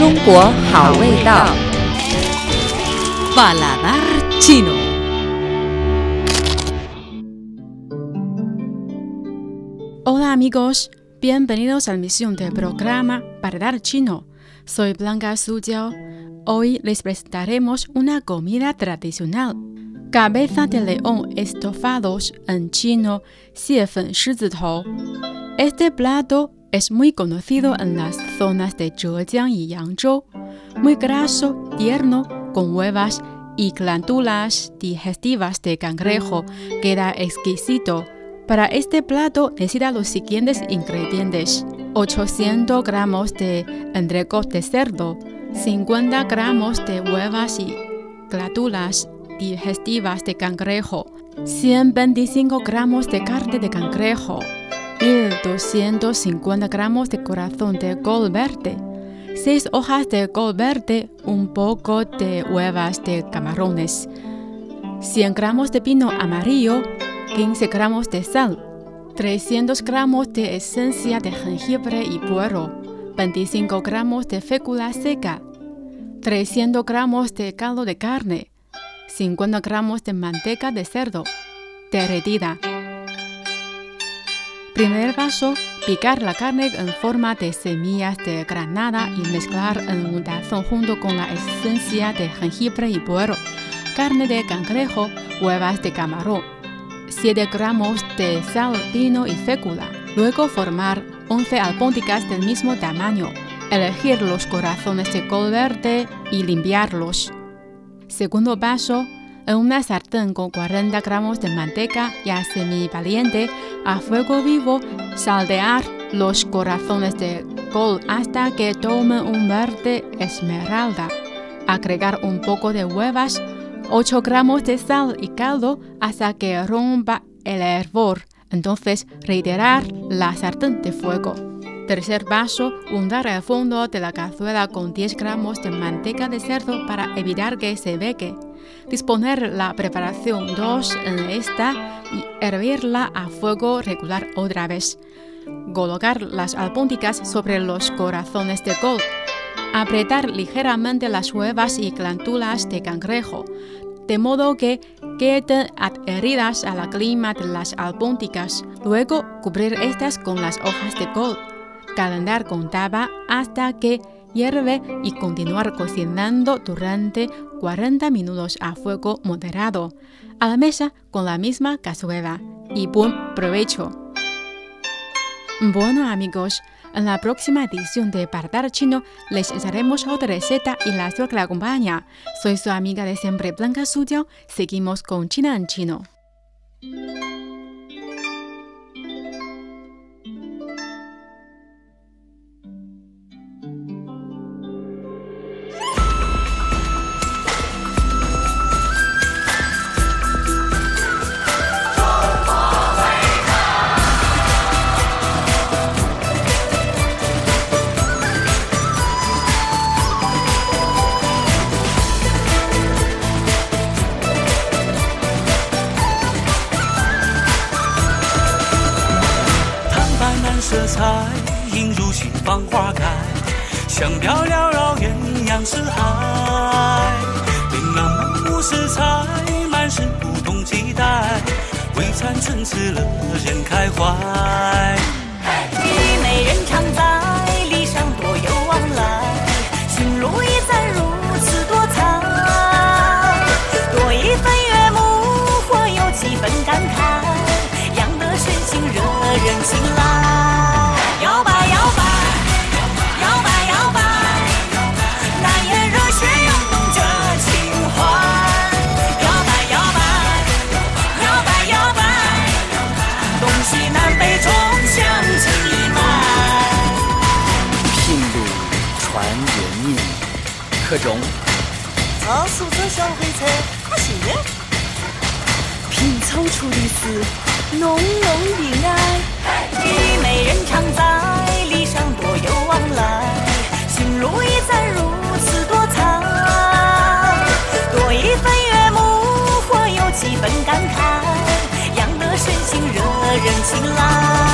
中国好味道。 Paladar chino. Hola amigos, bienvenidos a la misión del programa Paladar Chino. Soy Blanca Sujiao. Hoy les presentaremos una comida tradicional. Cabeza de león estofados en chino, 蟹粉狮子头. Este plato es muy conocido en las zonas de Zhejiang y Yangzhou. Muy graso, tierno, con huevas y glándulas digestivas de cangrejo. Queda exquisito. Para este plato necesita los siguientes ingredientes. 800 gramos de entrecot de cerdo, 50 gramos de huevas y glándulas digestivas de cangrejo, 125 gramos de carne de cangrejo, 1250 gramos de corazón de col verde, 6 hojas de col verde, un poco de huevas de camarones, 100 gramos de pino amarillo, 15 gramos de sal, 300 gramos de esencia de jengibre y puerro, 25 gramos de fécula seca, 300 gramos de caldo de carne, 50 gramos de manteca de cerdo derretida. Primer paso, picar la carne en forma de semillas de granada y mezclar en un tazón junto con la esencia de jengibre y puerro, carne de cangrejo, huevas de camarón, 7 gramos de sal, vino y fécula. Luego formar 11 albóndigas del mismo tamaño. Elegir los corazones de col verde y limpiarlos. Segundo paso, en una sartén con 40 gramos de manteca ya semivaliente, a fuego vivo, saltear los corazones de col hasta que tomen un verde esmeralda. Agregar un poco de huevas, 8 gramos de sal y caldo hasta que rompa el hervor. Entonces, retirar la sartén de fuego. Tercer paso, untar el fondo de la cazuela con 10 gramos de manteca de cerdo para evitar que se beque. Disponer la preparación 2 en esta y hervirla a fuego regular otra vez. Colocar las albóndigas sobre los corazones de col. Apretar ligeramente las huevas y glándulas de cangrejo, de modo que queden adheridas a la clima de las albóndigas. Luego, cubrir estas con las hojas de col. Calentar con tapa hasta que hierve y continuar cocinando durante 40 minutos a fuego moderado. A la mesa con la misma cazuela. Y buen provecho. Bueno amigos, en la próxima edición de Paladar Chino les enseñaremos otra receta y la suerte la acompaña. Soy su amiga de siempre Blanca Suyo. Seguimos con China en Chino. 色彩映入心房花开，香飘缭绕鸳鸯四海。琳琅满目色彩，满是不同期待，微餐春次乐人开怀。你可中老鼠子小黑尘它喜欢拼凑出一是浓浓的爱与美人常在礼尚多有往来心如意赞如此多彩。多一份悦目或有几分感慨养得身心惹人青睐。